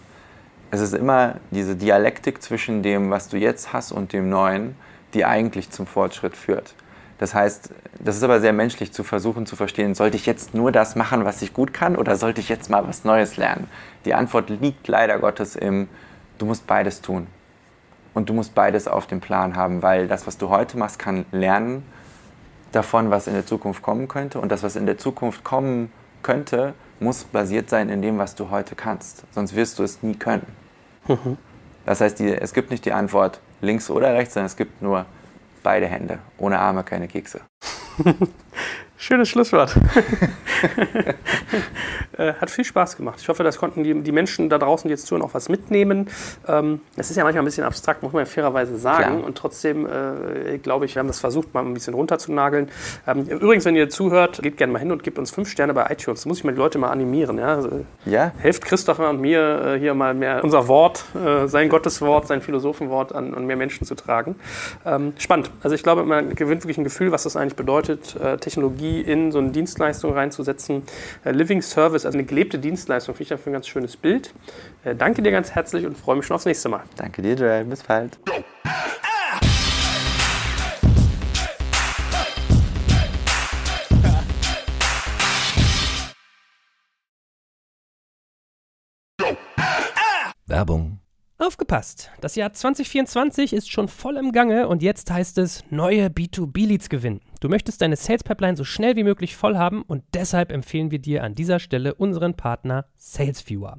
Es ist immer diese Dialektik zwischen dem, was du jetzt hast und dem Neuen, die eigentlich zum Fortschritt führt. Das heißt, das ist aber sehr menschlich zu versuchen zu verstehen, sollte ich jetzt nur das machen, was ich gut kann oder sollte ich jetzt mal was Neues lernen? Die Antwort liegt leider Gottes im, du musst beides tun. Und du musst beides auf dem Plan haben, weil das, was du heute machst, kann lernen davon, was in der Zukunft kommen könnte. Und das, was in der Zukunft kommen könnte, muss basiert sein in dem, was du heute kannst. Sonst wirst du es nie können. Mhm. Das heißt, die, es gibt nicht die Antwort links oder rechts, sondern es gibt nur beide Hände. Ohne Arme keine Kekse. Schönes Schlusswort. Äh, hat viel Spaß gemacht. Ich hoffe, das konnten die, die Menschen da draußen, die jetzt zuhören, auch was mitnehmen. Ähm, das ist ja manchmal ein bisschen abstrakt, muss man ja fairerweise sagen. Klar. Und trotzdem äh, glaube ich, wir haben das versucht, mal ein bisschen runterzunageln. Ähm, übrigens, wenn ihr zuhört, geht gerne mal hin und gebt uns fünf Sterne bei iTunes. Da muss ich mal die Leute mal animieren. Ja? Also, ja. Helft Christopher und mir äh, hier mal mehr unser Wort, äh, sein Gotteswort, sein Philosophenwort an, an mehr Menschen zu tragen. Ähm, spannend. Also ich glaube, man gewinnt wirklich ein Gefühl, was das eigentlich bedeutet, äh, Technologie in so eine Dienstleistung reinzusetzen. Äh, Living Service, also eine gelebte Dienstleistung, finde ich dafür ein ganz schönes Bild. Äh, danke dir ganz herzlich und freue mich schon aufs nächste Mal. Danke dir, Joel. Bis bald. Werbung. Aufgepasst! Das Jahr 2024 ist schon voll im Gange und jetzt heißt es neue B2B-Leads gewinnen. Du möchtest deine Sales Pipeline so schnell wie möglich voll haben und deshalb empfehlen wir dir an dieser Stelle unseren Partner SalesViewer.